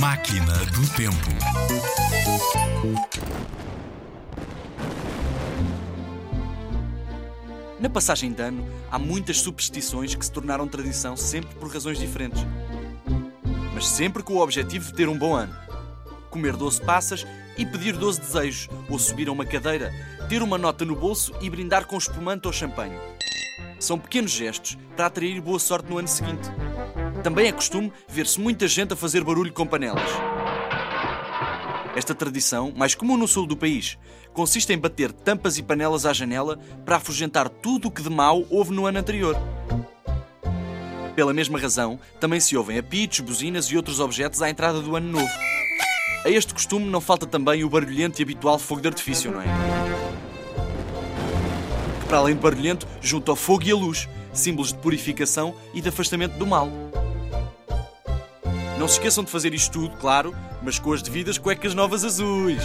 Máquina do Tempo. Na passagem de ano, há muitas superstições que se tornaram tradição sempre por razões diferentes. Mas sempre com o objetivo de ter um bom ano. Comer 12 passas e pedir 12 desejos, ou subir a uma cadeira, ter uma nota no bolso e brindar com espumante ou champanhe. São pequenos gestos para atrair boa sorte no ano seguinte. Também é costume ver-se muita gente a fazer barulho com panelas. Esta tradição, mais comum no sul do país, consiste em bater tampas e panelas à janela para afugentar tudo o que de mau houve no ano anterior. Pela mesma razão, também se ouvem apitos, buzinas e outros objetos à entrada do ano novo. A este costume não falta também o barulhento e habitual fogo de artifício, não é? Que, para além de barulhento, junto ao fogo e a luz, símbolos de purificação e de afastamento do mal. Não se esqueçam de fazer isto tudo, claro, mas com as devidas cuecas novas azuis.